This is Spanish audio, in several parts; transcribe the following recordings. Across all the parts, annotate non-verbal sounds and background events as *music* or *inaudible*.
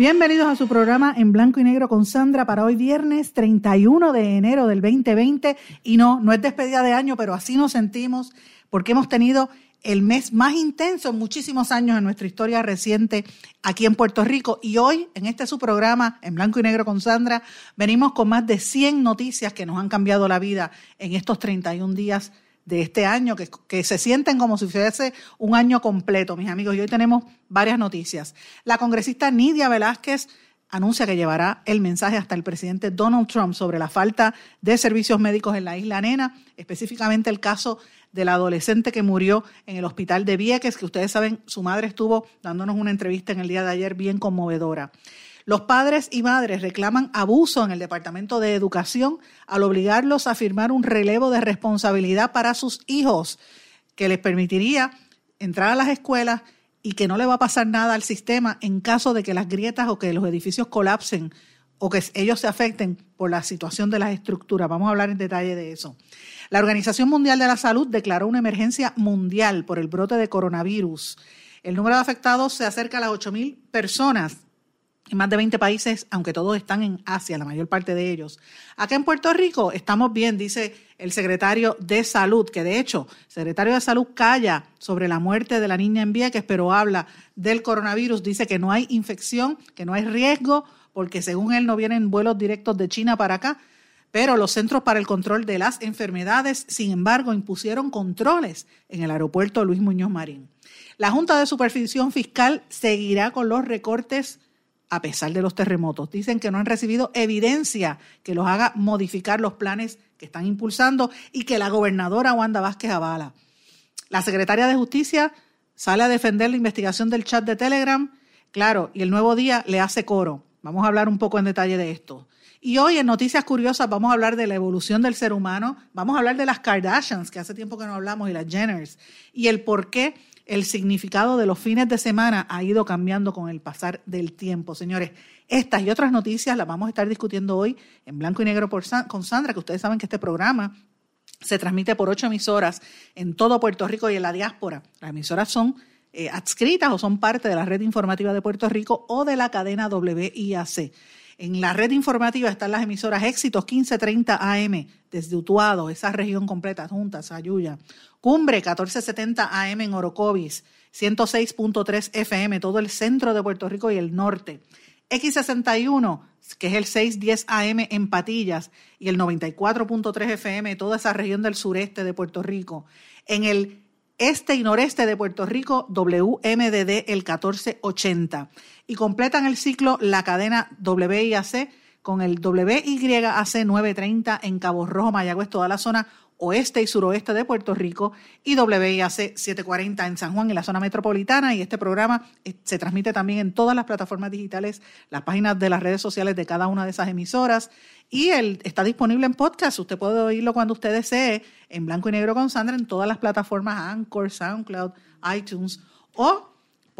Bienvenidos a su programa en blanco y negro con Sandra para hoy viernes 31 de enero del 2020. Y no, no es despedida de año, pero así nos sentimos porque hemos tenido el mes más intenso en muchísimos años en nuestra historia reciente aquí en Puerto Rico. Y hoy, en este su programa, en blanco y negro con Sandra, venimos con más de 100 noticias que nos han cambiado la vida en estos 31 días de este año, que, que, se sienten como si fuese un año completo, mis amigos. Y hoy tenemos varias noticias. La congresista Nidia Velázquez anuncia que llevará el mensaje hasta el presidente Donald Trump sobre la falta de servicios médicos en la isla Nena, específicamente el caso del adolescente que murió en el hospital de Vieques, que ustedes saben, su madre estuvo dándonos una entrevista en el día de ayer bien conmovedora. Los padres y madres reclaman abuso en el Departamento de Educación al obligarlos a firmar un relevo de responsabilidad para sus hijos que les permitiría entrar a las escuelas y que no le va a pasar nada al sistema en caso de que las grietas o que los edificios colapsen o que ellos se afecten por la situación de las estructuras. Vamos a hablar en detalle de eso. La Organización Mundial de la Salud declaró una emergencia mundial por el brote de coronavirus. El número de afectados se acerca a las 8.000 personas en más de 20 países, aunque todos están en Asia, la mayor parte de ellos. Acá en Puerto Rico estamos bien, dice el secretario de Salud, que de hecho, el secretario de Salud calla sobre la muerte de la niña en Vieques, pero habla del coronavirus, dice que no hay infección, que no hay riesgo, porque según él no vienen vuelos directos de China para acá, pero los Centros para el Control de las Enfermedades, sin embargo, impusieron controles en el aeropuerto Luis Muñoz Marín. La Junta de Supervisión Fiscal seguirá con los recortes a pesar de los terremotos. Dicen que no han recibido evidencia que los haga modificar los planes que están impulsando y que la gobernadora Wanda Vázquez avala. La secretaria de Justicia sale a defender la investigación del chat de Telegram, claro, y el nuevo día le hace coro. Vamos a hablar un poco en detalle de esto. Y hoy en Noticias Curiosas vamos a hablar de la evolución del ser humano, vamos a hablar de las Kardashians, que hace tiempo que no hablamos, y las Jenners, y el por qué el significado de los fines de semana ha ido cambiando con el pasar del tiempo. Señores, estas y otras noticias las vamos a estar discutiendo hoy en blanco y negro con Sandra, que ustedes saben que este programa se transmite por ocho emisoras en todo Puerto Rico y en la diáspora. Las emisoras son eh, adscritas o son parte de la red informativa de Puerto Rico o de la cadena WIAC. En la red informativa están las emisoras Éxitos 1530 AM desde Utuado, esa región completa junta, Sayuya. Cumbre 1470 AM en Orocovis, 106.3 FM, todo el centro de Puerto Rico y el norte. X61, que es el 610 AM en Patillas, y el 94.3 FM, toda esa región del sureste de Puerto Rico. En el este y noreste de Puerto Rico, WMDD el 1480. Y completan el ciclo la cadena WIAC con el WYAC 930 en Cabo Rojo, Mayagüez, toda la zona oeste y suroeste de Puerto Rico y WIAC 740 en San Juan, en la zona metropolitana. Y este programa eh, se transmite también en todas las plataformas digitales, las páginas de las redes sociales de cada una de esas emisoras. Y él está disponible en podcast. Usted puede oírlo cuando usted desee, en blanco y negro con Sandra, en todas las plataformas Anchor, SoundCloud, iTunes o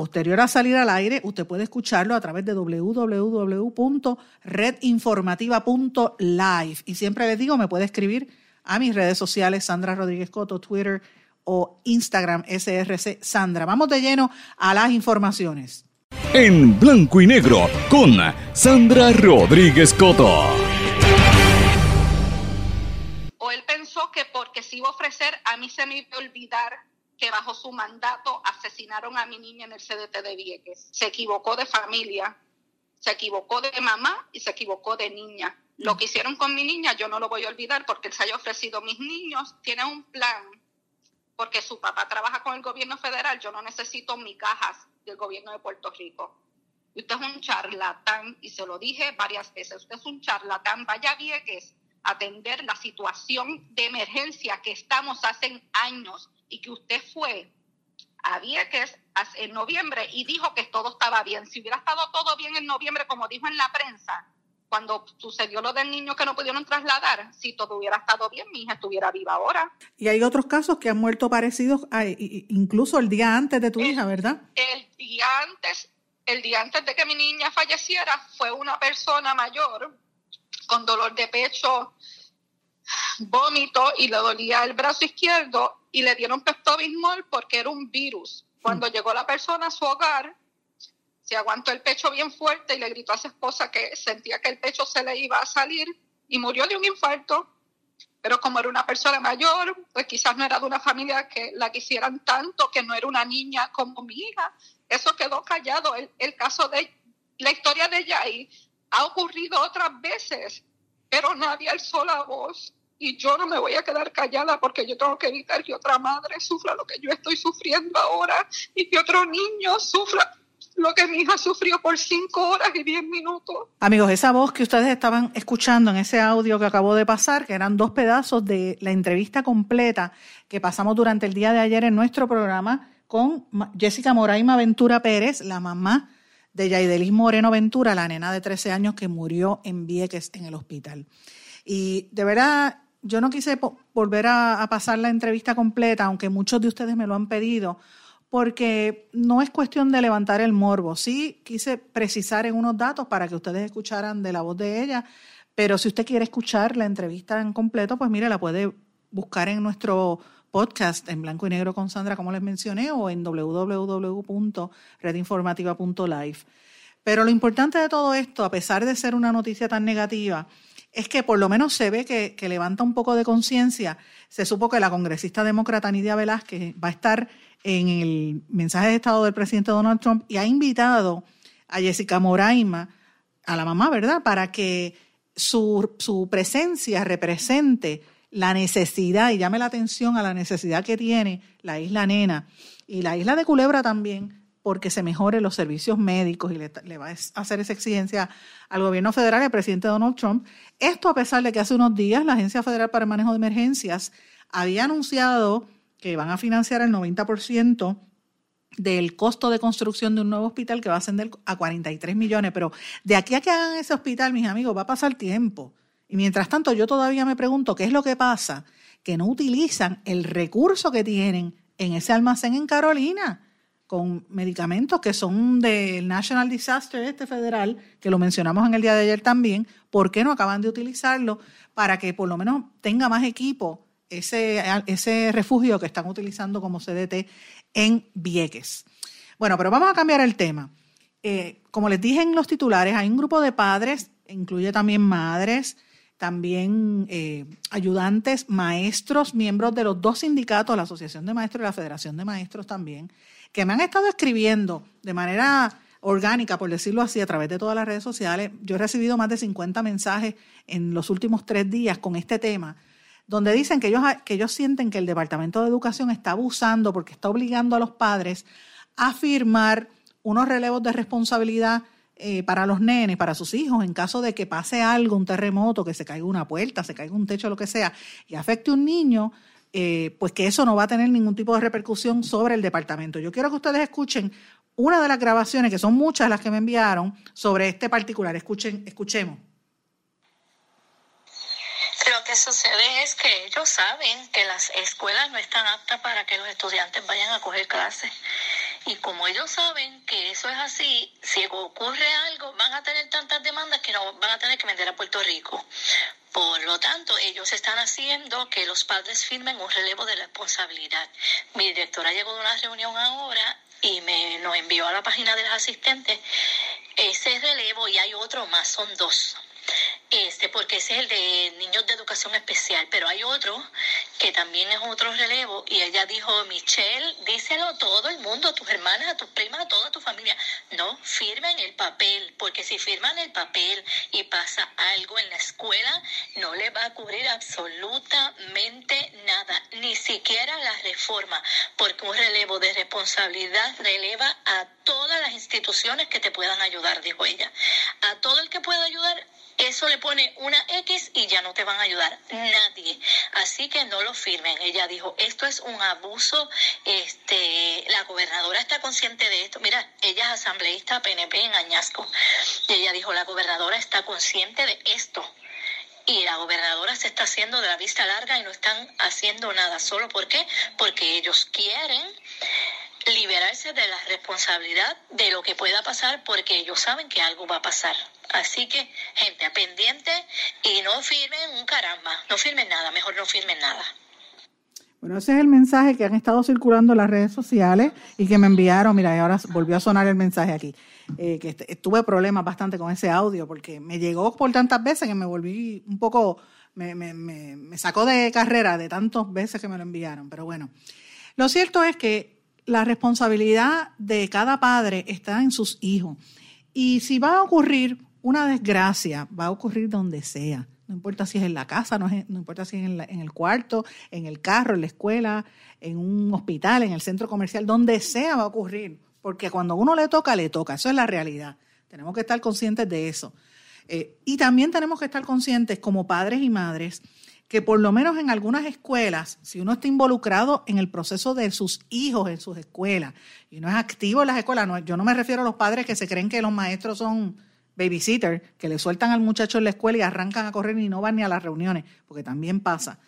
Posterior a salir al aire, usted puede escucharlo a través de www.redinformativa.live. Y siempre les digo, me puede escribir a mis redes sociales, Sandra Rodríguez Coto, Twitter o Instagram, SRC Sandra. Vamos de lleno a las informaciones. En blanco y negro con Sandra Rodríguez Coto. O él pensó que porque se iba a ofrecer, a mí se me iba a olvidar que bajo su mandato asesinaron a mi niña en el CDT de Vieques. Se equivocó de familia, se equivocó de mamá y se equivocó de niña. Lo que hicieron con mi niña yo no lo voy a olvidar porque se haya ofrecido mis niños. Tiene un plan porque su papá trabaja con el gobierno federal, yo no necesito migajas del gobierno de Puerto Rico. Usted es un charlatán, y se lo dije varias veces, usted es un charlatán, vaya Vieques atender la situación de emergencia que estamos hace años y que usted fue a Vieques en noviembre y dijo que todo estaba bien. Si hubiera estado todo bien en noviembre, como dijo en la prensa, cuando sucedió lo del niño que no pudieron trasladar, si todo hubiera estado bien, mi hija estuviera viva ahora. Y hay otros casos que han muerto parecidos, incluso el día antes de tu hija, ¿verdad? El día antes, el día antes de que mi niña falleciera, fue una persona mayor con dolor de pecho, vómito y le dolía el brazo izquierdo y le dieron pepto-bismol porque era un virus. Cuando mm. llegó la persona a su hogar, se aguantó el pecho bien fuerte y le gritó a su esposa que sentía que el pecho se le iba a salir y murió de un infarto. Pero como era una persona mayor, pues quizás no era de una familia que la quisieran tanto, que no era una niña como mi hija. Eso quedó callado. El, el caso de la historia de Yai ha ocurrido otras veces, pero nadie alzó la voz. Y yo no me voy a quedar callada porque yo tengo que evitar que otra madre sufra lo que yo estoy sufriendo ahora y que otro niño sufra lo que mi hija sufrió por cinco horas y diez minutos. Amigos, esa voz que ustedes estaban escuchando en ese audio que acabó de pasar, que eran dos pedazos de la entrevista completa que pasamos durante el día de ayer en nuestro programa con Jessica Moraima Ventura Pérez, la mamá de Yaidelis Moreno Ventura, la nena de 13 años que murió en Vieques en el hospital. Y de verdad, yo no quise volver a pasar la entrevista completa, aunque muchos de ustedes me lo han pedido, porque no es cuestión de levantar el morbo. Sí quise precisar en unos datos para que ustedes escucharan de la voz de ella, pero si usted quiere escuchar la entrevista en completo, pues mire, la puede buscar en nuestro podcast en blanco y negro con Sandra, como les mencioné, o en www.redinformativa.live. Pero lo importante de todo esto, a pesar de ser una noticia tan negativa, es que por lo menos se ve que, que levanta un poco de conciencia. Se supo que la congresista demócrata Nidia Velázquez va a estar en el mensaje de Estado del presidente Donald Trump y ha invitado a Jessica Moraima, a la mamá, ¿verdad?, para que su, su presencia represente la necesidad y llame la atención a la necesidad que tiene la isla Nena y la isla de Culebra también, porque se mejoren los servicios médicos y le, va a hacer esa exigencia al gobierno federal y al presidente Donald Trump. Esto a pesar de que hace unos días la Agencia Federal para el Manejo de Emergencias había anunciado que van a financiar el 90% del costo de construcción de un nuevo hospital que va a ascender a 43 millones. Pero de aquí a que hagan ese hospital, mis amigos, va a pasar tiempo. Y mientras tanto, yo todavía me pregunto qué es lo que pasa, que no utilizan el recurso que tienen en ese almacén en Carolina con medicamentos que son del National Disaster este federal, que lo mencionamos en el día de ayer también, ¿por qué no acaban de utilizarlo para que por lo menos tenga más equipo ese, ese refugio que están utilizando como CDT en Vieques. Bueno, pero vamos a cambiar el tema. Eh, como les dije en los titulares, hay un grupo de padres, incluye también madres, también eh, ayudantes, maestros, miembros de los dos sindicatos, la Asociación de Maestros y la Federación de Maestros también, que me han estado escribiendo de manera orgánica, por decirlo así, a través de todas las redes sociales. Yo he recibido más de 50 mensajes en los últimos tres días con este tema donde dicen que ellos, que ellos sienten que el Departamento de Educación está abusando porque está obligando a los padres a firmar unos relevos de responsabilidad eh, para los nenes, para sus hijos, en caso de que pase algo, un terremoto, que se caiga una puerta, se caiga un techo, lo que sea, y afecte a un niño, eh, pues que eso no va a tener ningún tipo de repercusión sobre el departamento. Yo quiero que ustedes escuchen una de las grabaciones, que son muchas las que me enviaron, sobre este particular. Escuchen, escuchemos. Lo que sucede es que ellos saben que las escuelas no están aptas para que los estudiantes vayan a coger clases. Y como ellos saben que eso es así, si ocurre algo, van a tener tantas demandas que no van a tener que vender a Puerto Rico. Por lo tanto, ellos están haciendo que los padres firmen un relevo de responsabilidad. Mi directora llegó de una reunión ahora y me nos envió a la página de los asistentes ese relevo y hay otro más, son dos este, porque ese es el de niños de educación especial, pero hay otro que también es otro relevo, y ella dijo, Michelle, díselo a todo el mundo, a tus hermanas, a tus primas, a toda tu familia. No, firmen el papel, porque si firman el papel y pasa algo en la escuela, no le va a cubrir absolutamente nada, ni siquiera la reforma, porque un relevo de responsabilidad releva a todas las instituciones que te puedan ayudar, dijo ella. A todo el que pueda ayudar, eso le pone una X y ya no te van a ayudar nadie. Así que no lo firmen. Ella dijo, esto es un abuso. Este, la gobernadora está consciente de esto. Mira, ella es asambleísta PNP en Añasco. Y ella dijo, la gobernadora está consciente de esto. Y la gobernadora se está haciendo de la vista larga y no están haciendo nada. ¿Solo por qué? Porque ellos quieren liberarse de la responsabilidad de lo que pueda pasar porque ellos saben que algo va a pasar. Así que, gente, pendiente y no firmen un caramba, no firmen nada, mejor no firmen nada. Bueno, ese es el mensaje que han estado circulando en las redes sociales y que me enviaron. Mira, y ahora volvió a sonar el mensaje aquí. Eh, que tuve problemas bastante con ese audio porque me llegó por tantas veces que me volví un poco, me, me, me, me sacó de carrera de tantas veces que me lo enviaron. Pero bueno, lo cierto es que la responsabilidad de cada padre está en sus hijos. Y si va a ocurrir una desgracia, va a ocurrir donde sea. No importa si es en la casa, no, importa si es en, en, el cuarto, en el carro, en la escuela, en un hospital, en el centro comercial, donde sea va a ocurrir. Porque cuando uno le toca, le toca. Eso es la realidad. Tenemos que estar conscientes de eso. Eh, y también tenemos que estar conscientes como padres y madres que por lo menos en algunas escuelas, si uno está involucrado en el proceso de sus hijos en sus escuelas y no es activo en las escuelas, no, yo no me refiero a los padres que se creen que los maestros son babysitter, que le sueltan al muchacho en la escuela y arrancan a correr y no van ni a las reuniones, porque también pasa.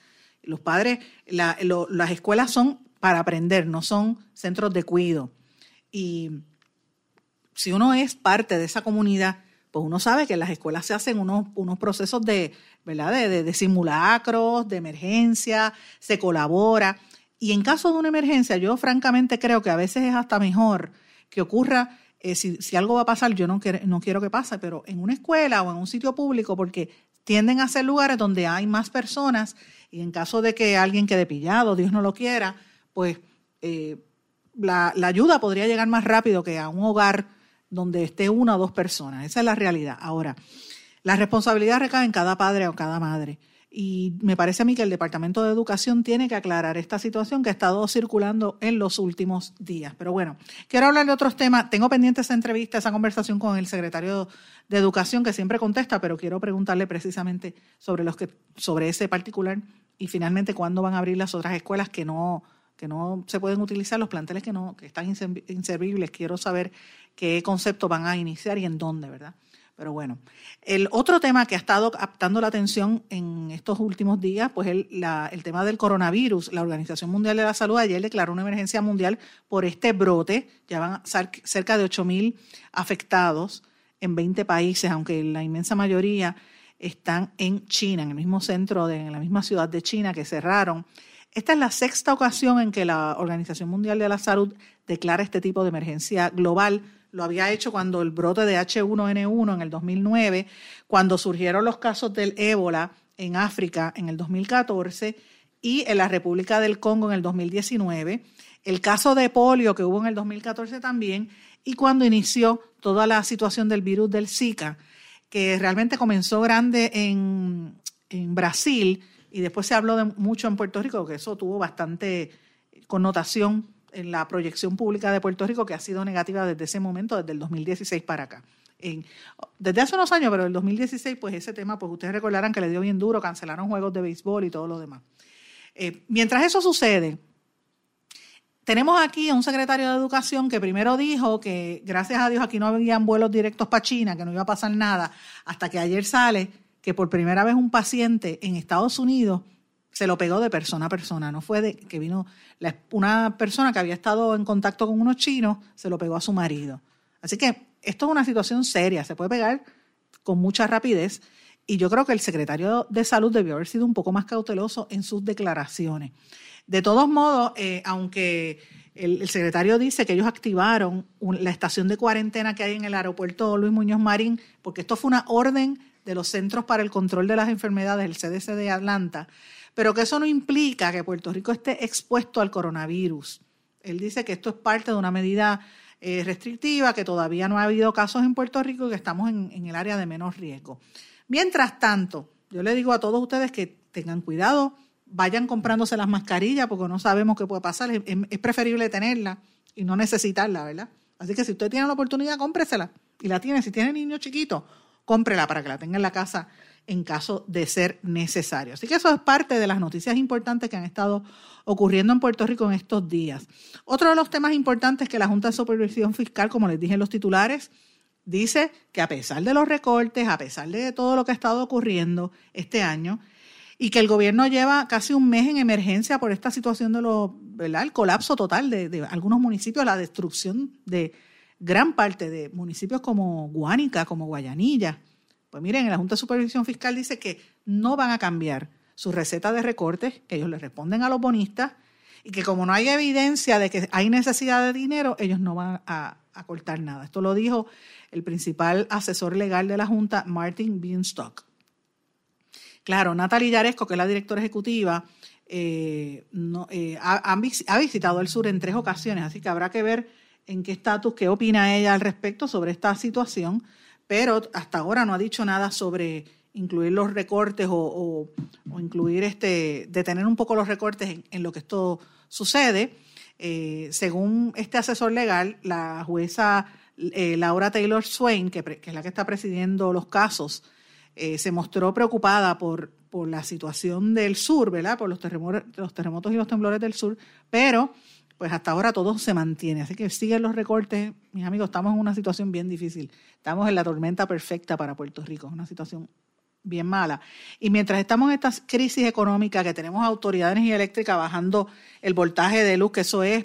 Los padres, las escuelas son para aprender, no son centros de cuido. Y si uno es parte de esa comunidad, pues uno sabe que en las escuelas se hacen unos, unos procesos de, ¿verdad? De, de, simulacros, de emergencia, se colabora. Y en caso de una emergencia, yo francamente creo que a veces es hasta mejor que ocurra, eh, si, si, algo va a pasar, yo no, quiero, no quiero que pase, pero en una escuela o en un sitio público, porque tienden a ser lugares donde hay más personas y en caso de que alguien quede pillado, Dios no lo quiera, pues eh, la ayuda podría llegar más rápido que a un hogar donde esté una o dos personas. Esa es la realidad. Ahora, la responsabilidad recae en cada padre o cada madre. Y me parece a mí que el Departamento de Educación tiene que aclarar esta situación que ha estado circulando en los últimos días. Pero bueno, quiero hablar de otros temas. Tengo pendiente esa entrevista, esa conversación con el secretario de Educación que siempre contesta, pero quiero preguntarle precisamente sobre, los que, sobre ese particular y finalmente cuándo van a abrir las otras escuelas que no, que no se pueden utilizar, los planteles que, no, que están inservibles. Quiero saber qué concepto van a iniciar y en dónde, ¿verdad? Pero bueno, el otro tema que ha estado captando la atención en estos últimos días, pues el, tema del coronavirus. La Organización Mundial de la Salud ayer declaró una emergencia mundial por este brote. Ya van cerca de 8.000 afectados en 20 países, aunque la inmensa mayoría están en China, en el mismo centro, de, en la misma ciudad de China que cerraron. Esta es la sexta ocasión en que la Organización Mundial de la Salud declara este tipo de emergencia global lo había hecho cuando el brote de H1N1 en el 2009, cuando surgieron los casos del ébola en África en el 2014 y en la República del Congo en el 2019, el caso de polio que hubo en el 2014 también, y cuando inició toda la situación del virus del Zika, que realmente comenzó grande en, en Brasil y después se habló mucho en Puerto Rico, que eso tuvo bastante connotación en la proyección pública de Puerto Rico que ha sido negativa desde ese momento, desde el 2016 para acá. Desde hace unos años, pero en el 2016, pues ese tema, pues ustedes recordarán que le dio bien duro, cancelaron juegos de béisbol y todo lo demás. Eh, mientras eso sucede, tenemos aquí a un secretario de Educación que primero dijo que gracias a Dios aquí no habían vuelos directos para China, que no iba a pasar nada, hasta que ayer sale que por primera vez un paciente en Estados Unidos se lo pegó de persona a persona, no fue de que vino una persona que había estado en contacto con unos chinos, se lo pegó a su marido. Así que esto es una situación seria, se puede pegar con mucha rapidez y yo creo que el secretario de salud debió haber sido un poco más cauteloso en sus declaraciones. De todos modos, eh, aunque el, secretario dice que ellos activaron la estación de cuarentena que hay en el aeropuerto Luis Muñoz Marín, porque esto fue una orden de los Centros para el Control de las Enfermedades, el CDC de Atlanta, pero que eso no implica que Puerto Rico esté expuesto al coronavirus. Él dice que esto es parte de una medida eh, restrictiva, que todavía no ha habido casos en Puerto Rico y que estamos en, el área de menos riesgo. Mientras tanto, yo le digo a todos ustedes que tengan cuidado, vayan comprándose las mascarillas porque no sabemos qué puede pasar. Es, es preferible tenerla y no necesitarla, ¿verdad? Así que si usted tiene la oportunidad, cómpresela. Y la tiene, si tiene niños chiquitos, cómprela para que la tenga en la casa en caso de ser necesario. Así que eso es parte de las noticias importantes que han estado ocurriendo en Puerto Rico en estos días. Otro de los temas importantes que la Junta de Supervisión Fiscal, como les dije en los titulares, dice que a pesar de los recortes, a pesar de todo lo que ha estado ocurriendo este año, y que el gobierno lleva casi un mes en emergencia por esta situación de lo, colapso total de, de algunos municipios, la destrucción de gran parte de municipios como Guánica, como Guayanilla. Pues miren, la Junta de Supervisión Fiscal dice que no van a cambiar su receta de recortes, que ellos le responden a los bonistas, y que como no hay evidencia de que hay necesidad de dinero, ellos no van a, cortar nada. Esto lo dijo el principal asesor legal de la Junta, Martin Beanstalk. Claro, Natalie Yaresco, que es la directora ejecutiva, eh, eh, ha, visitado el sur en tres ocasiones, así que habrá que ver en qué estatus, qué opina ella al respecto sobre esta situación, pero hasta ahora no ha dicho nada sobre incluir los recortes o, incluir este, detener un poco los recortes en, lo que esto sucede. Eh, según este asesor legal, la jueza eh, Laura Taylor Swain, que, es la que está presidiendo los casos, eh, se mostró preocupada por, por la situación del sur, ¿verdad? Por los terremotos, los terremotos y los temblores del sur, pero pues hasta ahora todo se mantiene. Así que siguen los recortes. Mis amigos, estamos en una situación bien difícil. Estamos en la tormenta perfecta para Puerto Rico, una situación bien mala. Y mientras estamos en esta crisis económica, que tenemos autoridades de energía eléctrica bajando el voltaje de luz, que eso es,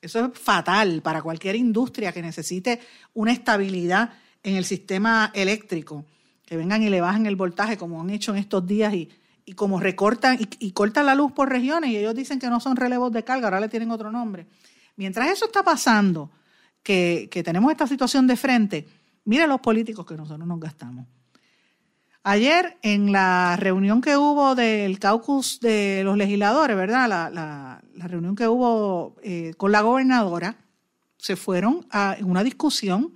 eso es fatal para cualquier industria que necesite una estabilidad en el sistema eléctrico, que vengan y le bajen el voltaje como han hecho en estos días y y como recortan y, cortan la luz por regiones y ellos dicen que no son relevos de carga, ahora le tienen otro nombre. Mientras eso está pasando, que, tenemos esta situación de frente, mire los políticos que nosotros nos gastamos. Ayer en la reunión que hubo del caucus de los legisladores, ¿verdad? La, reunión que hubo eh, con la gobernadora, se fueron a una discusión,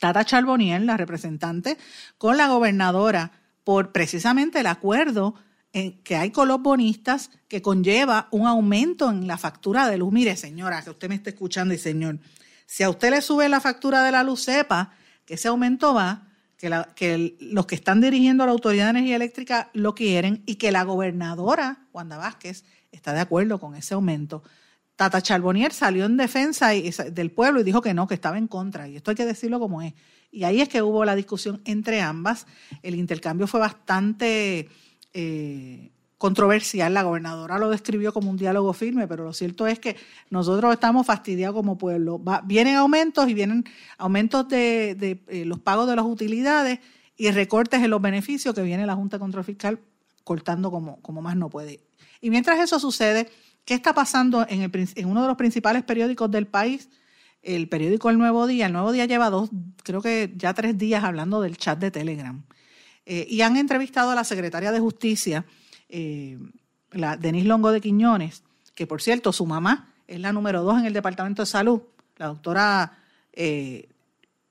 Tata Charboniel, la representante, con la gobernadora por precisamente el acuerdo en que hay con los bonistas que conlleva un aumento en la factura de luz. Mire, señora, que usted me está escuchando y señor, si a usted le sube la factura de la luz, sepa que ese aumento va, que, los que están dirigiendo la Autoridad de Energía Eléctrica lo quieren y que la gobernadora, Wanda Vázquez, está de acuerdo con ese aumento. Tata Charbonnier salió en defensa del pueblo y dijo que no, que estaba en contra. Y esto hay que decirlo como es. Y ahí es que hubo la discusión entre ambas. El intercambio fue bastante eh, controversial. La gobernadora lo describió como un diálogo firme, pero lo cierto es que nosotros estamos fastidiados como pueblo. vienen aumentos y vienen aumentos de, eh, los pagos de las utilidades y recortes en los beneficios que viene la Junta de Control Fiscal cortando como, más no puede. Y mientras eso sucede, ¿qué está pasando en, en uno de los principales periódicos del país? El periódico El Nuevo Día. El Nuevo Día lleva dos, creo que ya tres días hablando del chat de Telegram. Eh, y han entrevistado a la secretaria de Justicia, eh, la Denise Longo de Quiñones, que por cierto, su mamá es la número dos en el Departamento de Salud, la doctora eh,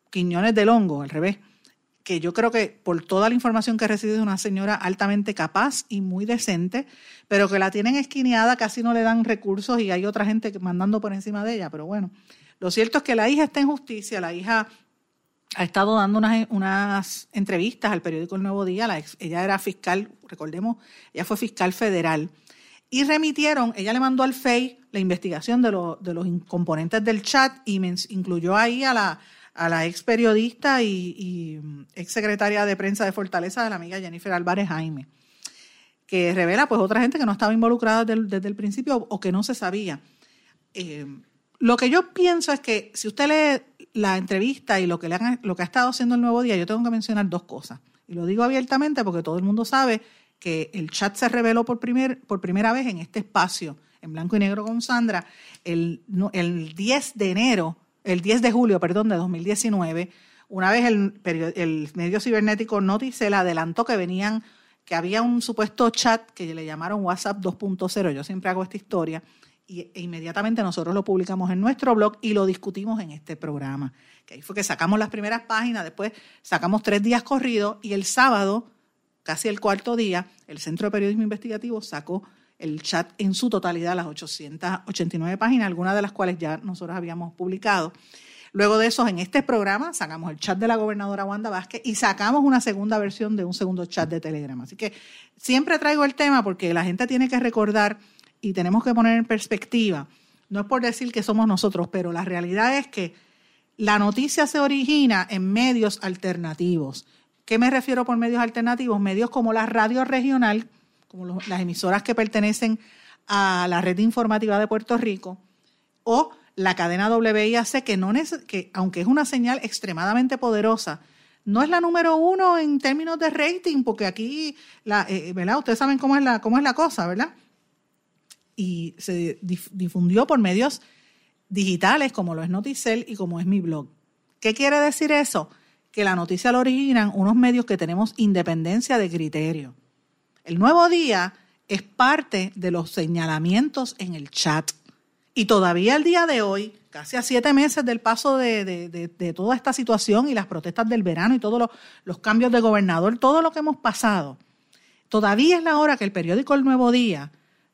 Quiñones de Longo, al revés, que yo creo que por toda la información que ha recibido es una señora altamente capaz y muy decente, pero que la tienen esquineada, casi no le dan recursos y hay otra gente mandando por encima de ella, pero bueno, lo cierto es que la hija está en justicia, la hija ha estado dando unas, entrevistas al periódico El Nuevo Día, ella era fiscal, recordemos, ella fue fiscal federal, y remitieron, ella le mandó al FEI la investigación de, los componentes del chat y incluyó ahí a la, a la ex periodista y, ex secretaria de prensa de Fortaleza, de la amiga Jennifer Álvarez Jaime, que revela pues otra gente que no estaba involucrada desde, el principio o que no se sabía. Eh, lo que yo pienso es que si usted lee la entrevista y lo que, le lo que ha estado haciendo el Nuevo Día, yo tengo que mencionar dos cosas. Y lo digo abiertamente porque todo el mundo sabe que el chat se reveló por, primer, por primera vez en este espacio, en blanco y negro con Sandra, el, el 10 de enero, el 10 de julio, perdón, de 2019, una vez el, el medio cibernético Noticel adelantó que venían que había un supuesto chat que le llamaron WhatsApp 2.0. Yo siempre hago esta historia y, e inmediatamente nosotros lo publicamos en nuestro blog y lo discutimos en este programa. Que ahí fue que sacamos las primeras páginas, después sacamos tres días corridos y el sábado, casi el cuarto día, el Centro de Periodismo Investigativo sacó el chat en su totalidad, las 889 páginas, algunas de las cuales ya nosotros habíamos publicado. Luego de eso, en este programa sacamos el chat de la gobernadora Wanda Vázquez y sacamos una segunda versión de un segundo chat de Telegram. Así que siempre traigo el tema porque la gente tiene que recordar y tenemos que poner en perspectiva. No es por decir que somos nosotros, pero la realidad es que la noticia se origina en medios alternativos. ¿Qué me refiero por medios alternativos? Medios como la radio regional, como las emisoras que pertenecen a la red informativa de Puerto Rico, o la cadena WIAC, que, no que aunque es una señal extremadamente poderosa, no es la número uno en términos de rating, porque aquí, la, eh, ¿verdad? Ustedes saben cómo es la, cómo es la cosa, ¿verdad? Y se difundió por medios digitales como lo es Noticel y como es mi blog. ¿Qué quiere decir eso? Que la noticia la originan unos medios que tenemos independencia de criterio. El nuevo día es parte de los señalamientos en el chat. Y todavía el día de hoy, casi a siete meses del paso de, toda esta situación y las protestas del verano y todos los, cambios de gobernador, todo lo que hemos pasado, todavía es la hora que el periódico El Nuevo Día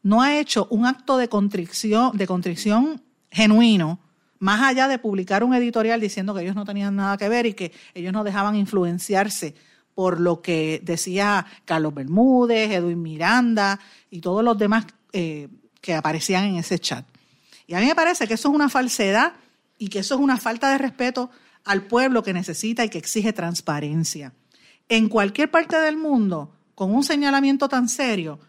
no ha hecho un acto de contrición, de contrición genuino, más allá de publicar un editorial diciendo que ellos no tenían nada que ver y que ellos no dejaban influenciarse por lo que decía Carlos Bermúdez, Edwin Miranda y todos los demás eh, que aparecían en ese chat. Y a mí me parece que eso es una falsedad y que eso es una falta de respeto al pueblo que necesita y que exige transparencia. En cualquier parte del mundo, con un señalamiento tan serio,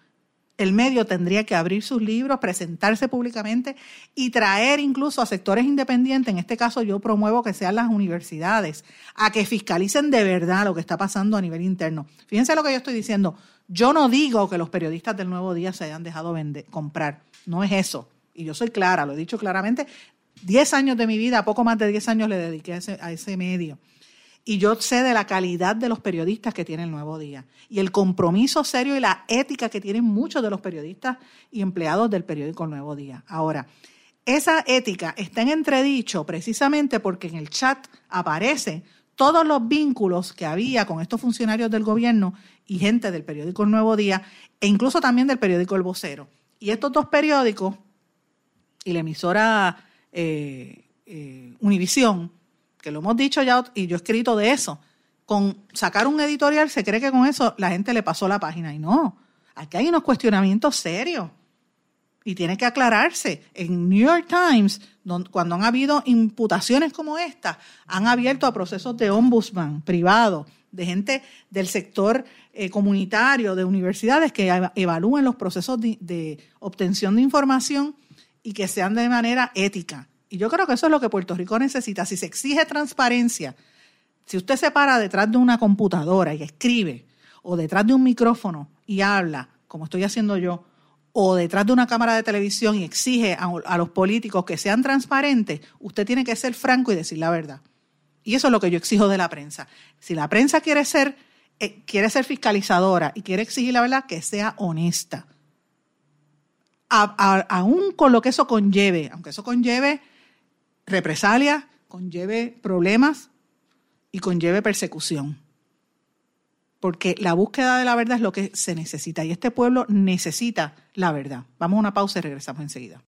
el medio tendría que abrir sus libros, presentarse públicamente y traer incluso a sectores independientes, en este caso yo promuevo que sean las universidades, a que fiscalicen de verdad lo que está pasando a nivel interno. Fíjense lo que yo estoy diciendo. Yo no digo que los periodistas del Nuevo Día se hayan dejado vender, comprar. No es eso y yo soy clara, lo he dicho claramente, 10 años de mi vida, poco más de 10 años le dediqué a ese, medio. Y yo sé de la calidad de los periodistas que tiene el Nuevo Día y el compromiso serio y la ética que tienen muchos de los periodistas y empleados del periódico El Nuevo Día. Ahora, esa ética está en entredicho precisamente porque en el chat aparecen todos los vínculos que había con estos funcionarios del gobierno y gente del periódico El Nuevo Día e incluso también del periódico El Vocero. Y estos dos periódicos y la emisora eh, eh, Univisión, que lo hemos dicho ya y yo he escrito de eso, con sacar un editorial se cree que con eso la gente le pasó la página y no, aquí hay unos cuestionamientos serios y tiene que aclararse. En New York Times, cuando han habido imputaciones como esta, han abierto a procesos de ombudsman privado, de gente del sector eh, comunitario, de universidades que evalúen los procesos de obtención de información y que sean de manera ética. Y yo creo que eso es lo que Puerto Rico necesita. Si se exige transparencia, si usted se para detrás de una computadora y escribe, o detrás de un micrófono y habla, como estoy haciendo yo, o detrás de una cámara de televisión y exige a, los políticos que sean transparentes, usted tiene que ser franco y decir la verdad. Y eso es lo que yo exijo de la prensa. Si la prensa quiere ser, eh, quiere ser fiscalizadora y quiere exigir la verdad, que sea honesta aún con lo que eso conlleve, aunque eso conlleve represalias, conlleve problemas y conlleve persecución. Porque la búsqueda de la verdad es lo que se necesita y este pueblo necesita la verdad. Vamos a una pausa y regresamos enseguida.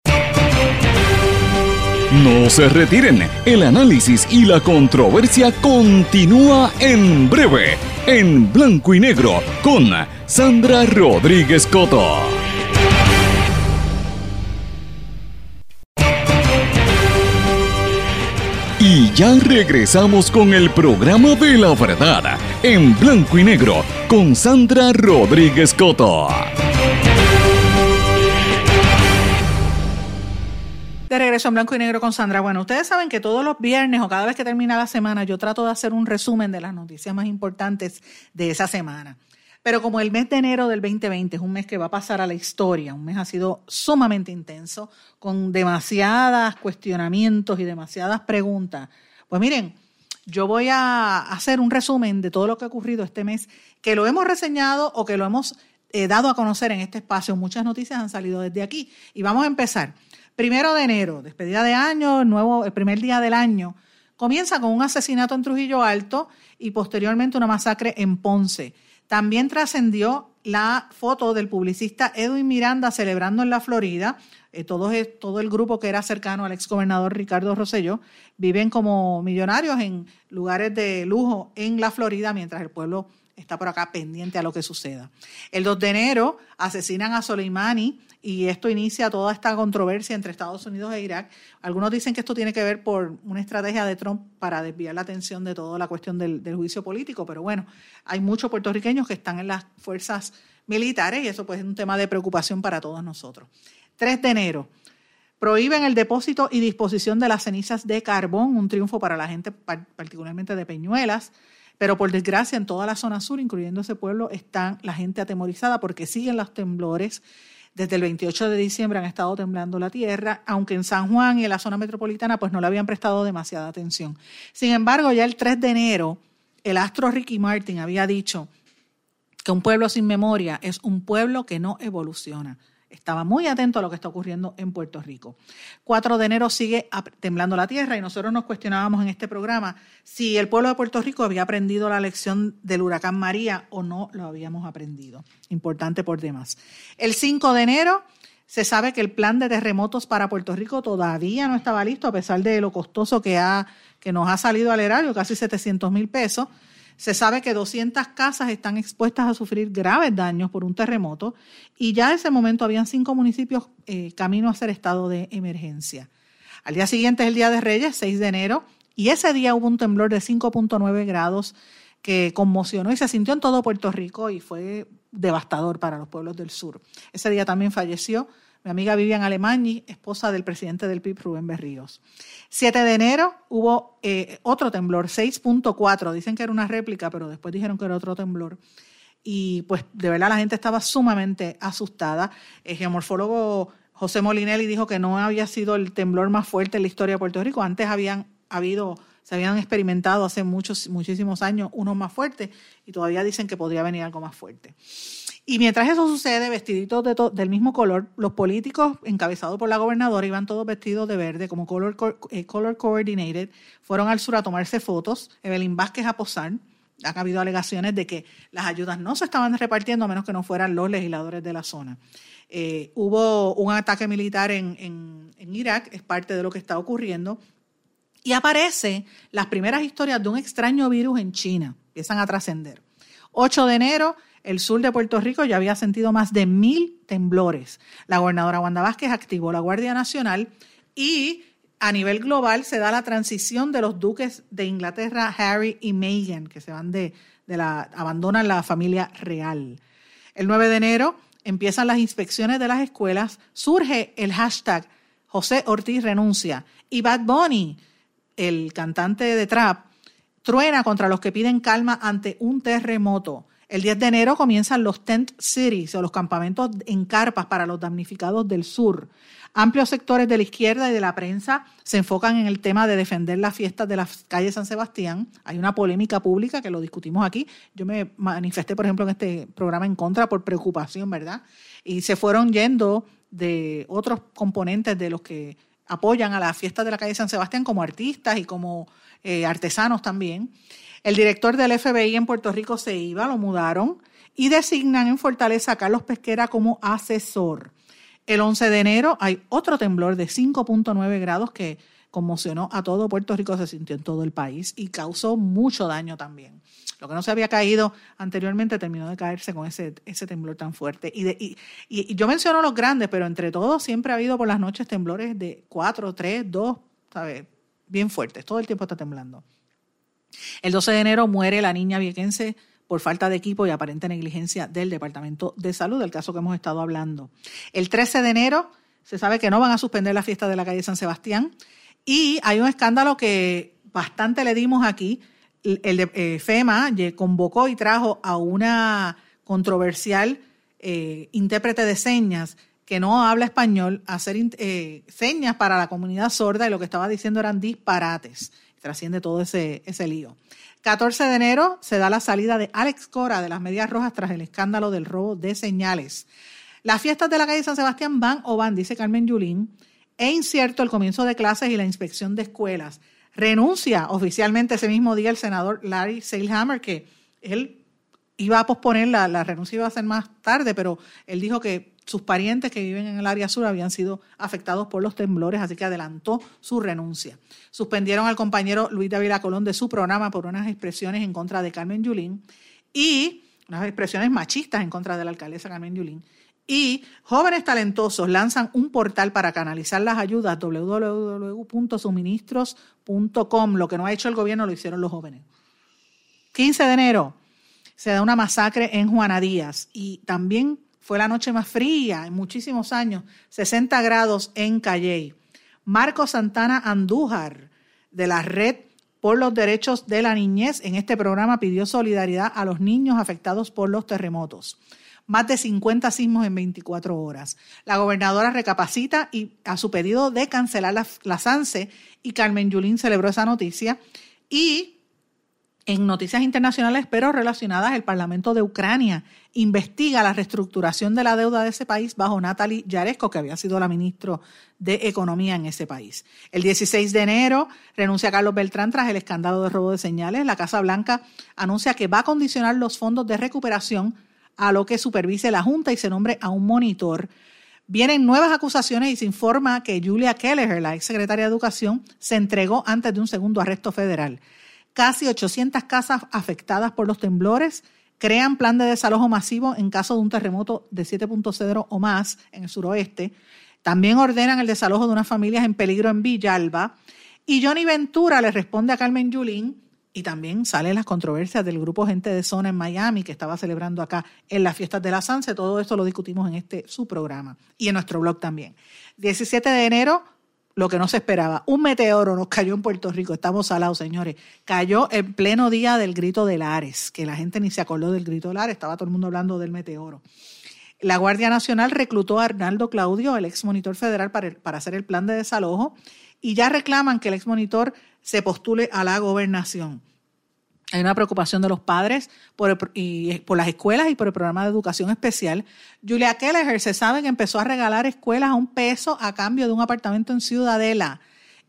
No se retiren, el análisis y la controversia continúa en breve, en blanco y negro, con Sandra Rodríguez Coto. Ya regresamos con el programa de la verdad, en blanco y negro, con Sandra Rodríguez Coto. De regreso en blanco y negro con Sandra. Bueno, ustedes saben que todos los viernes o cada vez que termina la semana yo trato de hacer un resumen de las noticias más importantes de esa semana. Pero como el mes de enero del 2020 es un mes que va a pasar a la historia, un mes ha sido sumamente intenso, con demasiados cuestionamientos y demasiadas preguntas, pues miren, yo voy a hacer un resumen de todo lo que ha ocurrido este mes, que lo hemos reseñado o que lo hemos eh, dado a conocer en este espacio. Muchas noticias han salido desde aquí. Y vamos a empezar. Primero de enero, despedida de año, nuevo, el primer día del año. Comienza con un asesinato en Trujillo Alto y posteriormente una masacre en Ponce. También trascendió la foto del publicista Edwin Miranda celebrando en la Florida. Eh, todo, el grupo que era cercano al exgobernador Ricardo Rosselló viven como millonarios en lugares de lujo en la Florida, mientras el pueblo está por acá pendiente a lo que suceda. El 2 de enero asesinan a Soleimani y esto inicia toda esta controversia entre Estados Unidos e Irak. Algunos dicen que esto tiene que ver por una estrategia de Trump para desviar la atención de toda la cuestión del, juicio político, pero bueno, hay muchos puertorriqueños que están en las fuerzas militares y eso pues es un tema de preocupación para todos nosotros. 3 de enero. Prohíben el depósito y disposición de las cenizas de carbón, un triunfo para la gente particularmente de Peñuelas. Pero por desgracia, en toda la zona sur, incluyendo ese pueblo, están la gente atemorizada porque siguen los temblores. Desde el 28 de diciembre han estado temblando la tierra, aunque en San Juan y en la zona metropolitana pues no le habían prestado demasiada atención. Sin embargo, ya el 3 de enero, el astro Ricky Martin había dicho que un pueblo sin memoria es un pueblo que no evoluciona estaba muy atento a lo que está ocurriendo en Puerto Rico. 4 de enero sigue temblando la tierra y nosotros nos cuestionábamos en este programa si el pueblo de Puerto Rico había aprendido la lección del huracán María o no lo habíamos aprendido. Importante por demás. El 5 de enero se sabe que el plan de terremotos para Puerto Rico todavía no estaba listo a pesar de lo costoso que, ha, que nos ha salido al erario, casi 700 mil pesos. Se sabe que 200 casas están expuestas a sufrir graves daños por un terremoto y ya en ese momento habían cinco municipios eh, camino a ser estado de emergencia. Al día siguiente es el Día de Reyes, 6 de enero, y ese día hubo un temblor de 5.9 grados que conmocionó y se sintió en todo Puerto Rico y fue devastador para los pueblos del sur. Ese día también falleció mi amiga Vivian Alemagni, esposa del presidente del PIB, Rubén Berríos. 7 de enero hubo eh, otro temblor, 6.4. Dicen que era una réplica, pero después dijeron que era otro temblor. Y pues de verdad la gente estaba sumamente asustada. El geomorfólogo José Molinelli dijo que no había sido el temblor más fuerte en la historia de Puerto Rico. Antes habían habido, se habían experimentado hace muchos, muchísimos años unos más fuertes y todavía dicen que podría venir algo más fuerte. Y mientras eso sucede, vestiditos del mismo color, los políticos encabezados por la gobernadora iban todos vestidos de verde, como color, eh, color coordinated, fueron al sur a tomarse fotos, Evelyn Vázquez a posar. Ha habido alegaciones de que las ayudas no se estaban repartiendo a menos que no fueran los legisladores de la zona. Eh, hubo un ataque militar en, en, en Irak, es parte de lo que está ocurriendo. Y aparecen las primeras historias de un extraño virus en China, empiezan a trascender. 8 de enero, el sur de Puerto Rico ya había sentido más de mil temblores. La gobernadora Wanda Vázquez activó la Guardia Nacional y a nivel global se da la transición de los duques de Inglaterra, Harry y Meghan, que se van de, de la, abandonan la familia real. El 9 de enero empiezan las inspecciones de las escuelas, surge el hashtag José Ortiz renuncia y Bad Bunny, el cantante de trap, truena contra los que piden calma ante un terremoto. El 10 de enero comienzan los tent cities o los campamentos en carpas para los damnificados del sur. Amplios sectores de la izquierda y de la prensa se enfocan en el tema de defender las fiestas de las calles San Sebastián. Hay una polémica pública que lo discutimos aquí. Yo me manifesté, por ejemplo, en este programa en contra por preocupación, ¿verdad? Y se fueron yendo de otros componentes de los que apoyan a las fiestas de la calle San Sebastián como artistas y como eh, artesanos también. El director del FBI en Puerto Rico se iba, lo mudaron y designan en Fortaleza a Carlos Pesquera como asesor. El 11 de enero hay otro temblor de 5.9 grados que conmocionó a todo Puerto Rico, se sintió en todo el país y causó mucho daño también. Lo que no se había caído anteriormente terminó de caerse con ese, ese temblor tan fuerte. Y, yo menciono los grandes, pero entre todos siempre ha habido por las noches temblores de 4, 3, 2, ¿sabes? Bien fuertes. Todo el tiempo está temblando. El 12 de enero muere la niña viequense por falta de equipo y aparente negligencia del Departamento de Salud, del caso que hemos estado hablando. El 13 de enero se sabe que no van a suspender la fiesta de la calle San Sebastián y hay un escándalo que bastante le dimos aquí. El de, eh, FEMA convocó y trajo a una controversial eh, intérprete de señas que no habla español a hacer eh, señas para la comunidad sorda y lo que estaba diciendo eran disparates trasciende todo ese, ese lío. 14 de enero se da la salida de Alex Cora de las Medias Rojas tras el escándalo del robo de señales. Las fiestas de la calle San Sebastián van o van, dice Carmen Yulín. E incierto el comienzo de clases y la inspección de escuelas. Renuncia oficialmente ese mismo día el senador Larry Seilhammer, que él iba a posponer, la, la renuncia iba a ser más tarde, pero él dijo que sus parientes que viven en el área sur habían sido afectados por los temblores, así que adelantó su renuncia. Suspendieron al compañero Luis David Colón de su programa por unas expresiones en contra de Carmen Yulín y unas expresiones machistas en contra de la alcaldesa Carmen Yulín. Y jóvenes talentosos lanzan un portal para canalizar las ayudas www.suministros.com. Lo que no ha hecho el gobierno lo hicieron los jóvenes. 15 de enero se da una masacre en Juana Díaz y también fue la noche más fría en muchísimos años, 60 grados en Calley. Marco Santana Andújar, de la Red por los Derechos de la Niñez, en este programa pidió solidaridad a los niños afectados por los terremotos más de 50 sismos en 24 horas. La gobernadora recapacita y a su pedido de cancelar la, la SANSE y Carmen Yulín celebró esa noticia. Y en noticias internacionales, pero relacionadas, el Parlamento de Ucrania investiga la reestructuración de la deuda de ese país bajo Natalie Yaresko, que había sido la ministra de Economía en ese país. El 16 de enero renuncia Carlos Beltrán tras el escándalo de robo de señales. La Casa Blanca anuncia que va a condicionar los fondos de recuperación a lo que supervise la Junta y se nombre a un monitor. Vienen nuevas acusaciones y se informa que Julia Kelleher, la ex secretaria de Educación, se entregó antes de un segundo arresto federal. Casi 800 casas afectadas por los temblores crean plan de desalojo masivo en caso de un terremoto de 7.0 o más en el suroeste. También ordenan el desalojo de unas familias en peligro en Villalba. Y Johnny Ventura le responde a Carmen Yulín y también salen las controversias del grupo Gente de Zona en Miami que estaba celebrando acá en las fiestas de la Sanse. Todo esto lo discutimos en este su programa y en nuestro blog también. 17 de enero, lo que no se esperaba. Un meteoro nos cayó en Puerto Rico. Estamos salados, señores. Cayó en pleno día del grito de Lares, que la gente ni se acordó del grito de Lares. Estaba todo el mundo hablando del meteoro. La Guardia Nacional reclutó a Arnaldo Claudio, el ex monitor federal, para, para hacer el plan de desalojo y ya reclaman que el ex monitor se postule a la gobernación. Hay una preocupación de los padres por, y, por las escuelas y por el programa de educación especial. Julia Kelleher se sabe que empezó a regalar escuelas a un peso a cambio de un apartamento en Ciudadela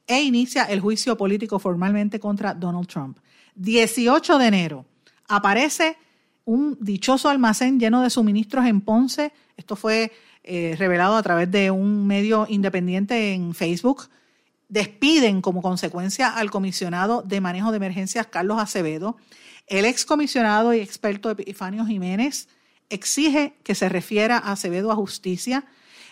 e inicia el juicio político formalmente contra Donald Trump. 18 de enero aparece un dichoso almacén lleno de suministros en Ponce. Esto fue eh, revelado a través de un medio independiente en Facebook despiden como consecuencia al comisionado de manejo de emergencias Carlos Acevedo. El excomisionado y experto Epifanio Jiménez exige que se refiera a Acevedo a justicia.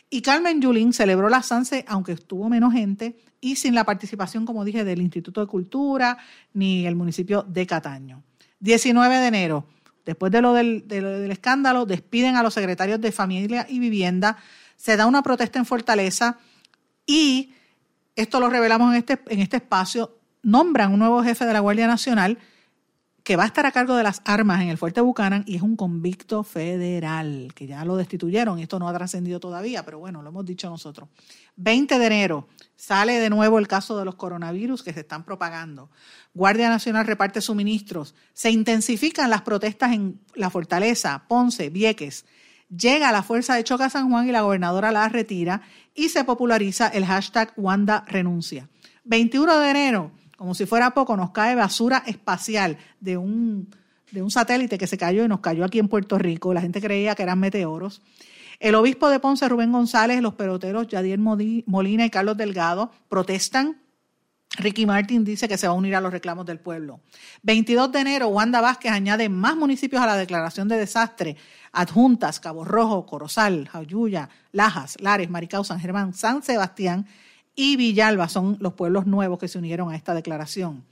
Y Carmen Yulín celebró la SANSE, aunque estuvo menos gente y sin la participación, como dije, del Instituto de Cultura ni el municipio de Cataño. 19 de enero, después de lo del, del escándalo, despiden a los secretarios de Familia y Vivienda. Se da una protesta en Fortaleza y esto lo revelamos en este, en este espacio, nombran un nuevo jefe de la Guardia Nacional que va a estar a cargo de las armas en el Fuerte Buchanan y es un convicto federal, que ya lo destituyeron esto no ha trascendido todavía, pero bueno, lo hemos dicho nosotros. 20 de enero sale de nuevo el caso de los coronavirus que se están propagando. Guardia Nacional reparte suministros, se intensifican las protestas en La Fortaleza, Ponce, Vieques. Llega la fuerza de Choca San Juan y la gobernadora la retira y se populariza el hashtag Wanda renuncia. 21 de enero, como si fuera poco, nos cae basura espacial de un, de un satélite que se cayó y nos cayó aquí en Puerto Rico. La gente creía que eran meteoros. El obispo de Ponce, Rubén González, los peloteros Yadier Molina y Carlos Delgado protestan Ricky Martin dice que se va a unir a los reclamos del pueblo. 22 de enero, Wanda Vázquez añade más municipios a la declaración de desastre. Adjuntas, Cabo Rojo, Corozal, Jayuya, Lajas, Lares, Maricao, San Germán, San Sebastián y Villalba son los pueblos nuevos que se unieron a esta declaración.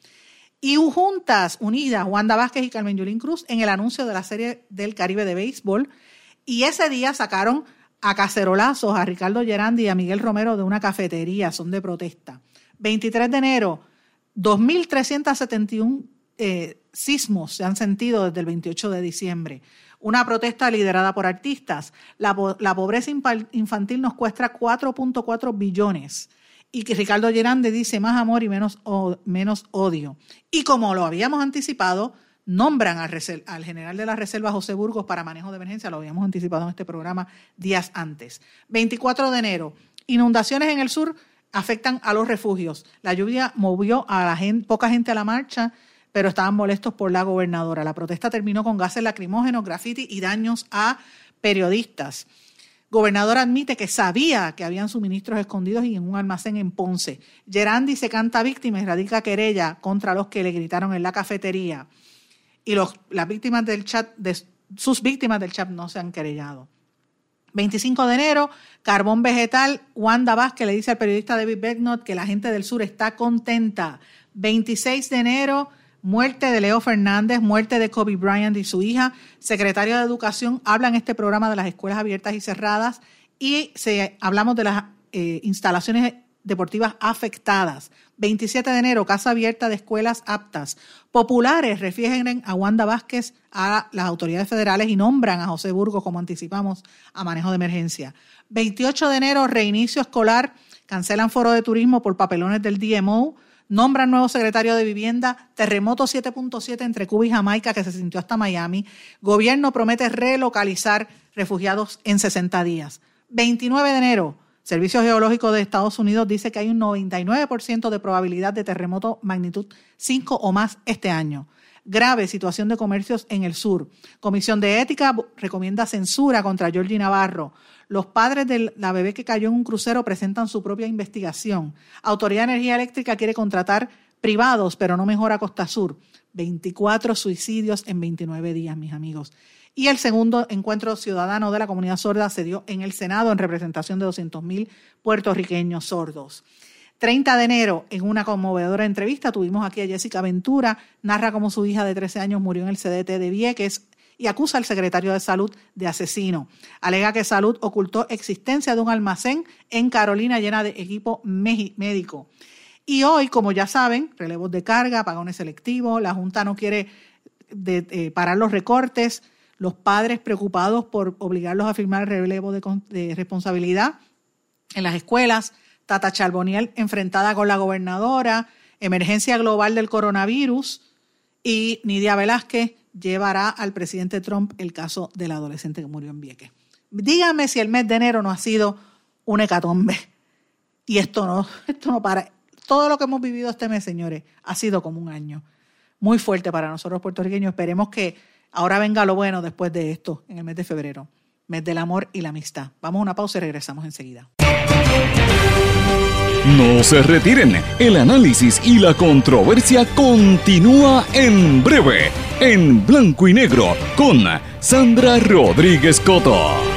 Y juntas unidas, Wanda Vázquez y Carmen Yulín Cruz, en el anuncio de la Serie del Caribe de Béisbol. Y ese día sacaron a cacerolazos a Ricardo Gerandi y a Miguel Romero de una cafetería, son de protesta. 23 de enero, 2.371 eh, sismos se han sentido desde el 28 de diciembre. Una protesta liderada por artistas. La, la pobreza infantil nos cuesta 4.4 billones Y que Ricardo Gerande dice más amor y menos, menos odio. Y como lo habíamos anticipado, nombran al, al, general de la Reserva José Burgos para manejo de emergencia, lo habíamos anticipado en este programa días antes. 24 de enero, inundaciones en el sur afectan a los refugios. La lluvia movió a la gente, poca gente a la marcha, pero estaban molestos por la gobernadora. La protesta terminó con gases lacrimógenos, graffiti y daños a periodistas. Gobernador admite que sabía que habían suministros escondidos y en un almacén en Ponce. Gerandi se canta víctima y radica querella contra los que le gritaron en la cafetería y las víctimas del chat, de, sus víctimas del chat no se han querellado. 25 de enero, carbón vegetal. Wanda Vázquez le dice al periodista David Becknott que la gente del sur está contenta. 26 de enero, muerte de Leo Fernández, muerte de Kobe Bryant y su hija. Secretario de Educación habla en este programa de las escuelas abiertas y cerradas y se, hablamos de las eh, instalaciones deportivas afectadas. 27 de enero, Casa Abierta de Escuelas Aptas. Populares refieren a Wanda Vázquez a las autoridades federales y nombran a José Burgos, como anticipamos, a manejo de emergencia. 28 de enero, reinicio escolar. Cancelan foro de turismo por papelones del DMO. Nombran nuevo secretario de vivienda. Terremoto 7.7 entre Cuba y Jamaica que se sintió hasta Miami. Gobierno promete relocalizar refugiados en 60 días. 29 de enero, Servicio Geológico de Estados Unidos dice que hay un 99% de probabilidad de terremoto magnitud 5 o más este año. Grave situación de comercios en el sur. Comisión de Ética recomienda censura contra Georgie Navarro. Los padres de la bebé que cayó en un crucero presentan su propia investigación. Autoridad de Energía Eléctrica quiere contratar privados, pero no mejora Costa Sur. 24 suicidios en 29 días, mis amigos. Y el segundo encuentro ciudadano de la comunidad sorda se dio en el Senado en representación de 200.000 puertorriqueños sordos. 30 de enero, en una conmovedora entrevista, tuvimos aquí a Jessica Ventura, narra cómo su hija de 13 años murió en el CDT de Vieques y acusa al secretario de Salud de asesino. Alega que Salud ocultó existencia de un almacén en Carolina llena de equipo médico. Y hoy, como ya saben, relevos de carga, pagones selectivos, la Junta no quiere eh, parar los recortes, los padres preocupados por obligarlos a firmar el relevo de, responsabilidad en las escuelas, Tata Charboniel enfrentada con la gobernadora, emergencia global del coronavirus y Nidia Velázquez llevará al presidente Trump el caso del adolescente que murió en Vieques. Dígame si el mes de enero no ha sido un hecatombe. Y esto no, *laughs* esto no para. Todo lo que hemos vivido este mes, señores, ha sido como un año. Muy fuerte para nosotros puertorriqueños. Esperemos que Ahora venga lo bueno después de esto, en el mes de febrero, mes del amor y la amistad. Vamos a una pausa y regresamos enseguida. No se retiren, el análisis y la controversia continúa en breve, en blanco y negro, con Sandra Rodríguez Coto.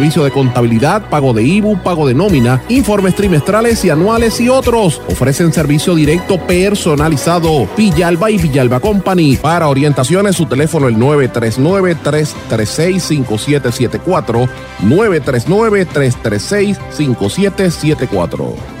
servicio de contabilidad, pago de IBU, pago de nómina, informes trimestrales y anuales y otros. Ofrecen servicio directo personalizado. Villalba y Villalba Company. Para orientaciones, su teléfono el 939-336-5774. 939-336-5774.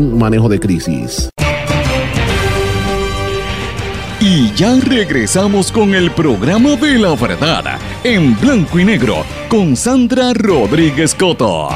manejo de crisis. Y ya regresamos con el programa de la verdad en blanco y negro con Sandra Rodríguez Coto.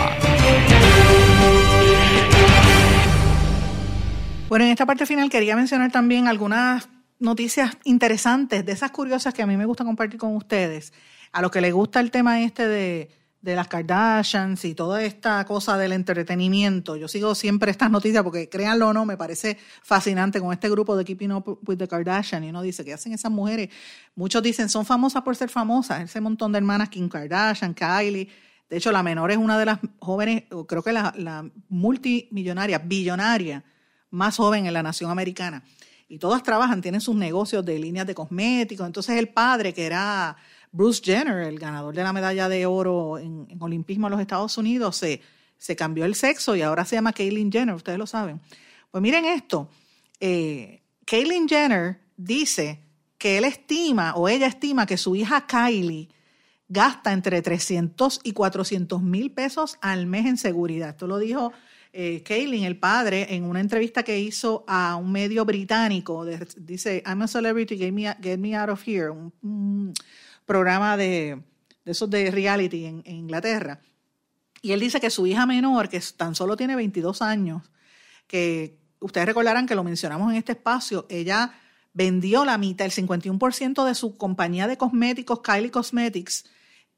Bueno, en esta parte final quería mencionar también algunas noticias interesantes, de esas curiosas que a mí me gusta compartir con ustedes. A los que les gusta el tema este de de las Kardashians y toda esta cosa del entretenimiento. Yo sigo siempre estas noticias porque créanlo o no, me parece fascinante con este grupo de Keeping Up with the Kardashians. Y uno dice, ¿qué hacen esas mujeres? Muchos dicen, son famosas por ser famosas. Ese montón de hermanas, Kim Kardashian, Kylie. De hecho, la menor es una de las jóvenes, creo que la, la multimillonaria, billonaria más joven en la nación americana. Y todas trabajan, tienen sus negocios de líneas de cosméticos. Entonces el padre, que era Bruce Jenner, el ganador de la medalla de oro en, olimpismo en los Estados Unidos, se, se, cambió el sexo y ahora se llama Caitlyn Jenner, ustedes lo saben. Pues miren esto, eh, Jenner dice que él estima o ella estima que su hija Kylie gasta entre 300 y 400 mil pesos al mes en seguridad. Esto lo dijo eh, el padre, en una entrevista que hizo a un medio británico. dice, I'm a celebrity, get me, get me out of here programa de, esos de reality en, Inglaterra. Y él dice que su hija menor, que tan solo tiene 22 años, que ustedes recordarán que lo mencionamos en este espacio, ella vendió la mitad, el 51% de su compañía de cosméticos, Kylie Cosmetics,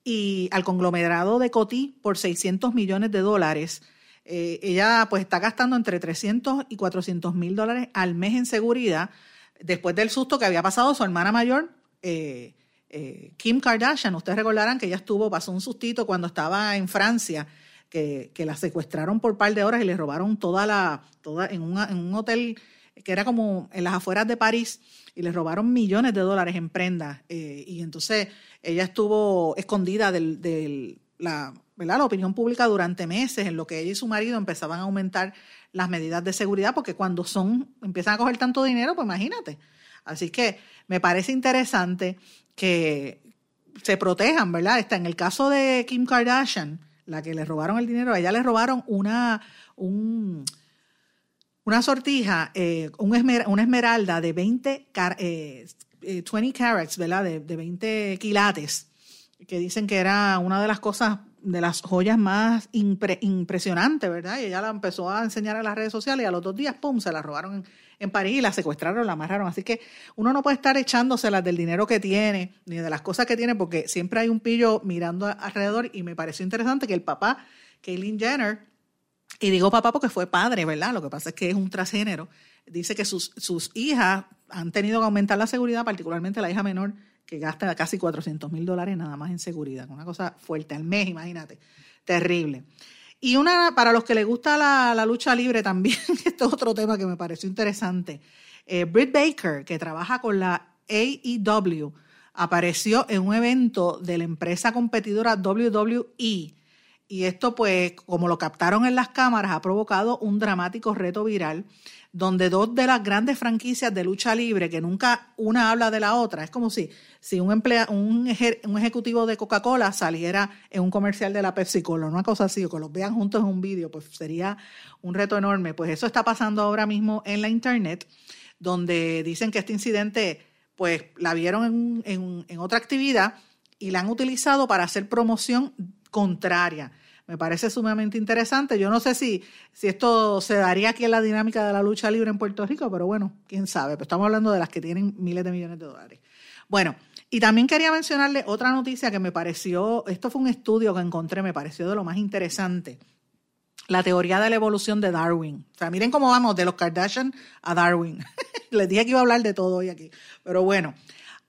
y al conglomerado de Coty por 600 millones de dólares. Eh, ella pues está gastando entre 300 y 400 mil dólares al mes en seguridad, después del susto que había pasado su hermana mayor, eh, eh, Kim Kardashian, ustedes recordarán que ella estuvo, pasó un sustito cuando estaba en Francia, que, la secuestraron por un par de horas y le robaron toda la, toda, en, un hotel que era como en las afueras de París, y le robaron millones de dólares en prendas. Eh, y entonces ella estuvo escondida de la, la opinión pública durante meses, en lo que ella y su marido empezaban a aumentar las medidas de seguridad, porque cuando son, empiezan a coger tanto dinero, pues imagínate. Así que me parece interesante que se protejan, ¿verdad? Está en el caso de Kim Kardashian, la que le robaron el dinero, a ella le robaron una, un, una sortija, eh, una esmeralda de 20, 20 eh, eh, carats, ¿verdad? De, de 20 quilates, que dicen que era una de las cosas de las joyas más impresionantes, ¿verdad? Y ella la empezó a enseñar en las redes sociales y a los dos días, ¡pum!, se la robaron en, París y la secuestraron, la amarraron. Así que uno no puede estar echándoselas del dinero que tiene, ni de las cosas que tiene, porque siempre hay un pillo mirando alrededor y me pareció interesante que el papá, Caitlyn Jenner, y digo papá porque fue padre, ¿verdad? Lo que pasa es que es un transgénero, dice que sus, sus hijas han tenido que aumentar la seguridad, particularmente la hija menor, que gasta casi 400 mil dólares nada más en seguridad. Una cosa fuerte al mes, imagínate. Terrible. Y una, para los que les gusta la, lucha libre también, *laughs* este es otro tema que me pareció interesante. Eh, Britt Baker, que trabaja con la AEW, apareció en un evento de la empresa competidora WWE y esto, pues, como lo captaron en las cámaras, ha provocado un dramático reto viral donde dos de las grandes franquicias de lucha libre, que nunca una habla de la otra, es como si, si un, emplea, un, un ejecutivo de Coca-Cola saliera en un comercial de la Pepsi-Cola, una cosa así, o que los vean juntos en un vídeo, pues sería un reto enorme. Pues eso está pasando ahora mismo en la internet, donde dicen que este incidente, pues la vieron en, en, en otra actividad y la han utilizado para hacer promoción contraria. Me parece sumamente interesante. Yo no sé si, si esto se daría aquí en la dinámica de la lucha libre en Puerto Rico, pero bueno, quién sabe. Pero estamos hablando de las que tienen miles de millones de dólares. Bueno, y también quería mencionarle otra noticia que me pareció, esto fue un estudio que encontré, me pareció de lo más interesante. La teoría de la evolución de Darwin. O sea, miren cómo vamos de los Kardashian a Darwin. *laughs* Les dije que iba a hablar de todo hoy aquí. Pero bueno,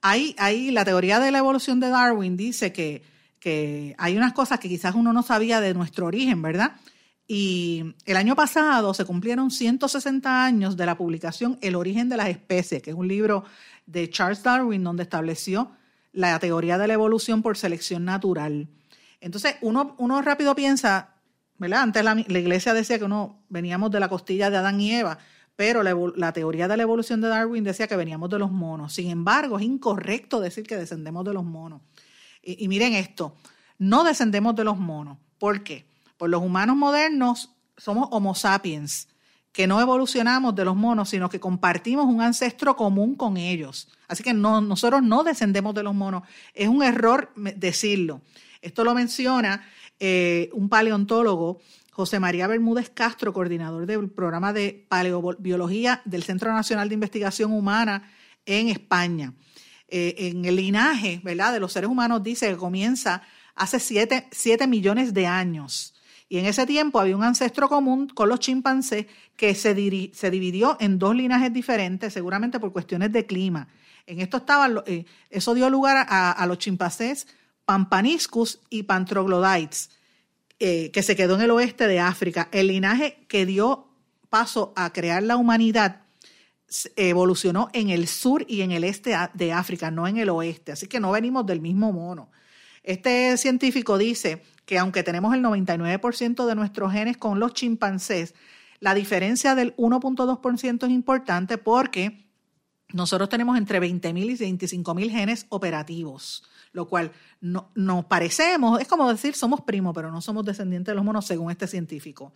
ahí, ahí la teoría de la evolución de Darwin dice que que hay unas cosas que quizás uno no sabía de nuestro origen, ¿verdad? Y el año pasado se cumplieron 160 años de la publicación El origen de las especies, que es un libro de Charles Darwin donde estableció la teoría de la evolución por selección natural. Entonces, uno, uno rápido piensa, ¿verdad? Antes la, iglesia decía que uno veníamos de la costilla de Adán y Eva, pero la, la, teoría de la evolución de Darwin decía que veníamos de los monos. Sin embargo, es incorrecto decir que descendemos de los monos. Y, miren esto, no descendemos de los monos. ¿Por qué? Pues los humanos modernos somos Homo sapiens, que no evolucionamos de los monos, sino que compartimos un ancestro común con ellos. Así que no, nosotros no descendemos de los monos. Es un error decirlo. Esto lo menciona eh, un paleontólogo, José María Bermúdez Castro, coordinador del programa de paleobiología del Centro Nacional de Investigación Humana en España. Eh, en el linaje ¿verdad? de los seres humanos dice que comienza hace 7 millones de años. Y en ese tiempo había un ancestro común con los chimpancés que se, se dividió en dos linajes diferentes, seguramente por cuestiones de clima. En esto estaban, eh, eso dio lugar a, los chimpancés Pampaniscus y Pantroglodites, eh, que se quedó en el oeste de África. El linaje que dio paso a crear la humanidad evolucionó en el sur y en el este de África, no en el oeste. Así que no venimos del mismo mono. Este científico dice que aunque tenemos el 99% de nuestros genes con los chimpancés, la diferencia del 1.2% es importante porque nosotros tenemos entre 20.000 y 25.000 genes operativos, lo cual no, nos parecemos, es como decir somos primos, pero no somos descendientes de los monos según este científico.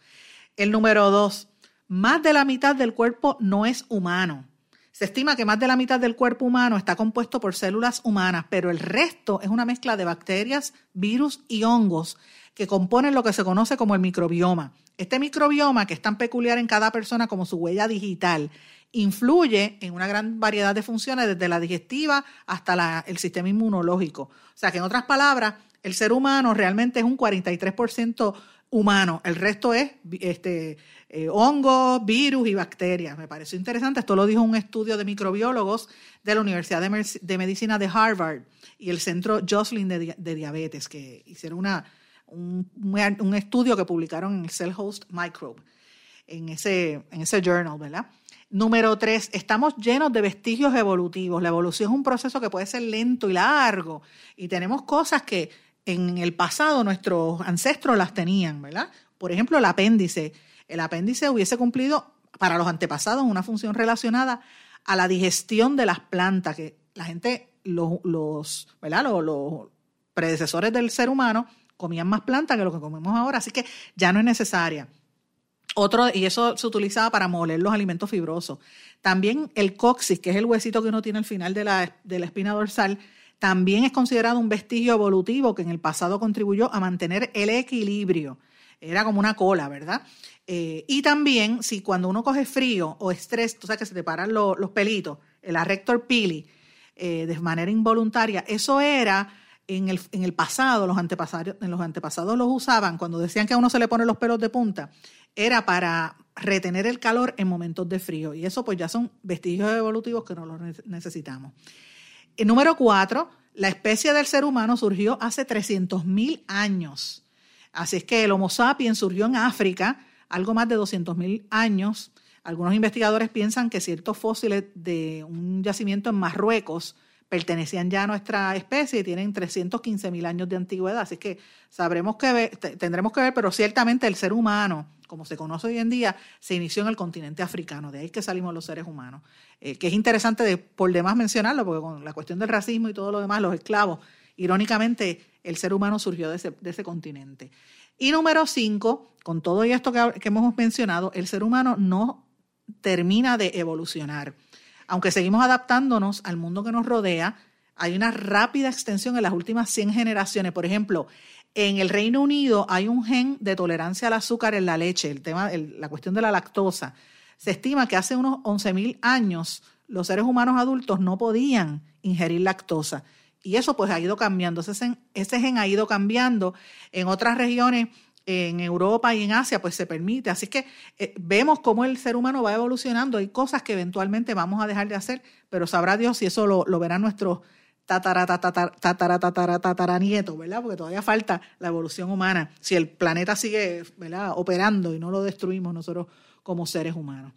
El número dos, más de la mitad del cuerpo no es humano. Se estima que más de la mitad del cuerpo humano está compuesto por células humanas, pero el resto es una mezcla de bacterias, virus y hongos que componen lo que se conoce como el microbioma. Este microbioma, que es tan peculiar en cada persona como su huella digital, influye en una gran variedad de funciones, desde la digestiva hasta el sistema inmunológico. O sea que, en otras palabras, el ser humano realmente es un 43% humano, el resto es este, eh, hongos, virus y bacterias. Me pareció interesante. Esto lo dijo un estudio de microbiólogos de la Universidad de, Medicina de Harvard y el Centro Jocelyn de, Diabetes, que hicieron una, un, estudio que publicaron en el Cell Host Microbe, en ese, en ese journal, ¿verdad? Número tres, estamos llenos de vestigios evolutivos. La evolución es un proceso que puede ser lento y largo y tenemos cosas que en el pasado nuestros ancestros las tenían, ¿verdad? Por ejemplo, el apéndice el apéndice hubiese cumplido para los antepasados una función relacionada a la digestión de las plantas, que la gente, los, los, ¿verdad? los, predecesores del ser humano comían más plantas que lo que comemos ahora, así que ya no es necesaria. Otro, y eso se utilizaba para moler los alimentos fibrosos. También el coxis, que es el huesito que uno tiene al final de la, de la espina dorsal, también es considerado un vestigio evolutivo que en el pasado contribuyó a mantener el equilibrio. Era como una cola, ¿verdad? Eh, y también, si cuando uno coge frío o estrés, tú sabes que se te paran los pelitos, el arrector pili, eh, de manera involuntaria, eso era en el, en el pasado, los antepasados, en los antepasados los usaban, cuando decían que a uno se le ponen los pelos de punta, era para retener el calor en momentos de frío. Y eso pues ya son vestigios evolutivos que no los necesitamos. El número cuatro, la especie del ser humano surgió hace 300.000 años. Así es que el Homo sapiens surgió en África algo más de 200.000 años. Algunos investigadores piensan que ciertos fósiles de un yacimiento en Marruecos pertenecían ya a nuestra especie y tienen 315 mil años de antigüedad. Así que sabremos que ver, tendremos que ver, pero ciertamente el ser humano, como se conoce hoy en día, se inició en el continente africano. De ahí que salimos los seres humanos. Eh, que es interesante por demás mencionarlo, porque con la cuestión del racismo y todo lo demás, los esclavos, irónicamente, el ser humano surgió de ese, de ese continente. Y número cinco, con todo esto que, que hemos mencionado, el ser humano no termina de evolucionar aunque seguimos adaptándonos al mundo que nos rodea, hay una rápida extensión en las últimas 100 generaciones. Por ejemplo, en el Reino Unido hay un gen de tolerancia al azúcar en la leche, el tema, la cuestión de la lactosa. Se estima que hace unos 11.000 años los seres humanos adultos no podían ingerir lactosa. Y eso pues ha ido cambiando, ese gen ha ido cambiando. En otras regiones en Europa y en Asia, pues se permite. Así que eh, vemos cómo el ser humano va evolucionando. Hay cosas que eventualmente vamos a dejar de hacer, pero sabrá Dios si eso lo, lo verán nuestros tatara, nietos, ¿verdad? Porque todavía falta la evolución humana. Si el planeta sigue ¿verdad? operando y no lo destruimos nosotros como seres humanos.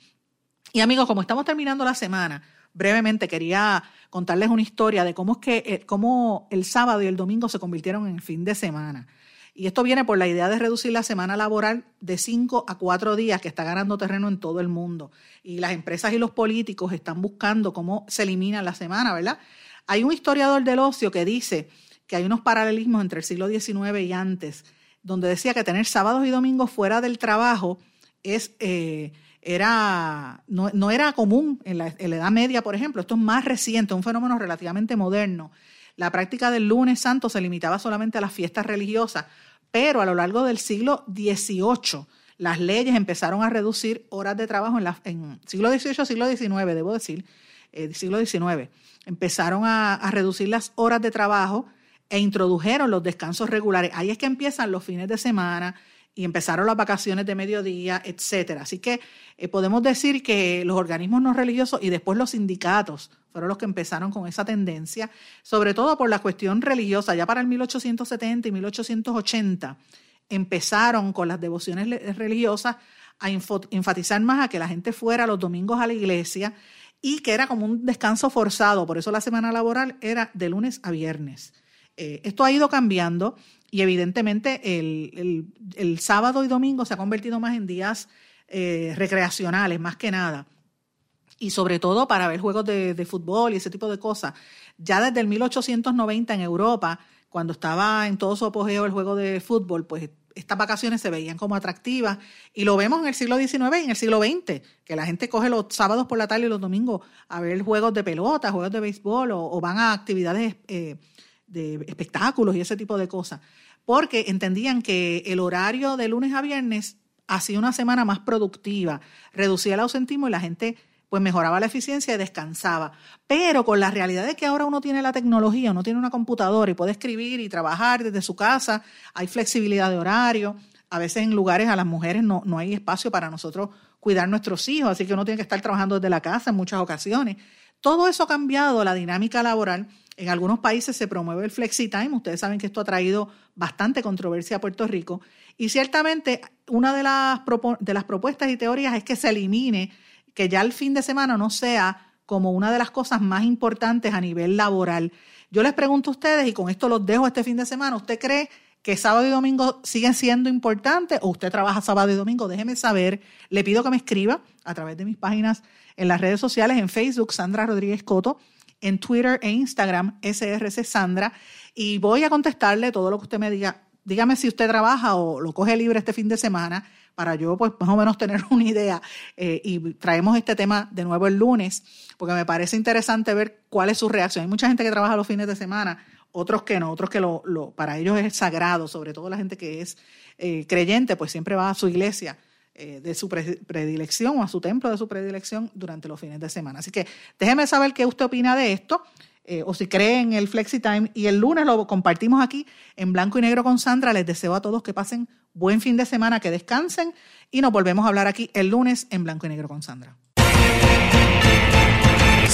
Y amigos, como estamos terminando la semana, brevemente quería contarles una historia de cómo es que eh, cómo el sábado y el domingo se convirtieron en fin de semana. Y esto viene por la idea de reducir la semana laboral de cinco a cuatro días, que está ganando terreno en todo el mundo. Y las empresas y los políticos están buscando cómo se elimina la semana, ¿verdad? Hay un historiador del ocio que dice que hay unos paralelismos entre el siglo XIX y antes, donde decía que tener sábados y domingos fuera del trabajo es, eh, era, no, era común en la, en la Edad Media, por ejemplo. Esto es más reciente, un fenómeno relativamente moderno. La práctica del lunes santo se limitaba solamente a las fiestas religiosas, pero a lo largo del siglo XVIII las leyes empezaron a reducir horas de trabajo en, la, en siglo XVIII, siglo XIX, debo decir, eh, siglo XIX. Empezaron a, reducir las horas de trabajo e introdujeron los descansos regulares. Ahí es que empiezan los fines de semana y empezaron las vacaciones de mediodía, etcétera. Así que eh, podemos decir que los organismos no religiosos y después los sindicatos fueron los que empezaron con esa tendencia, sobre todo por la cuestión religiosa. Ya para el 1870 y 1880 empezaron con las devociones religiosas a enfatizar más a que la gente fuera los domingos a la iglesia y que era como un descanso forzado. Por eso la semana laboral era de lunes a viernes. Eh, esto ha ido cambiando y evidentemente el, sábado y domingo se ha convertido más en días eh, recreacionales, más que nada y sobre todo para ver juegos de, fútbol y ese tipo de cosas. Ya desde el 1890 en Europa, cuando estaba en todo su apogeo el juego de fútbol, pues estas vacaciones se veían como atractivas y lo vemos en el siglo XIX y en el siglo XX, que la gente coge los sábados por la tarde y los domingos a ver juegos de pelota, juegos de béisbol o, van a actividades eh, de espectáculos y ese tipo de cosas, porque entendían que el horario de lunes a viernes hacía una semana más productiva, reducía el ausentismo y la gente pues mejoraba la eficiencia y descansaba. Pero con la realidad de que ahora uno tiene la tecnología, uno tiene una computadora y puede escribir y trabajar desde su casa, hay flexibilidad de horario, a veces en lugares a las mujeres no, no hay espacio para nosotros cuidar nuestros hijos, así que uno tiene que estar trabajando desde la casa en muchas ocasiones. Todo eso ha cambiado la dinámica laboral. En algunos países se promueve el flexi time. Ustedes saben que esto ha traído bastante controversia a Puerto Rico. Y ciertamente una de las, de las propuestas y teorías es que se elimine que ya el fin de semana no sea como una de las cosas más importantes a nivel laboral. Yo les pregunto a ustedes, y con esto los dejo este fin de semana, ¿usted cree que sábado y domingo siguen siendo importantes o usted trabaja sábado y domingo? Déjeme saber. Le pido que me escriba a través de mis páginas en las redes sociales, en Facebook, Sandra Rodríguez Coto, en Twitter e Instagram, SRC Sandra, y voy a contestarle todo lo que usted me diga. Dígame si usted trabaja o lo coge libre este fin de semana para yo pues más o menos *laughs* tener una idea eh, y traemos este tema de nuevo el lunes porque me parece interesante ver cuál es su reacción. Hay mucha gente que trabaja los fines de semana, otros que no, otros que lo, para ellos es sagrado, sobre todo la gente que es eh, creyente, pues siempre va a su iglesia eh, de su predilección o a su templo de su predilección durante los fines de semana. Así que déjeme saber qué usted opina de esto. O si cree en el FlexiTime. Y el lunes lo compartimos aquí en blanco y negro con Sandra. Les deseo a todos que pasen Buen fin de semana, que descansen y nos volvemos a hablar aquí el lunes en blanco y negro con Sandra.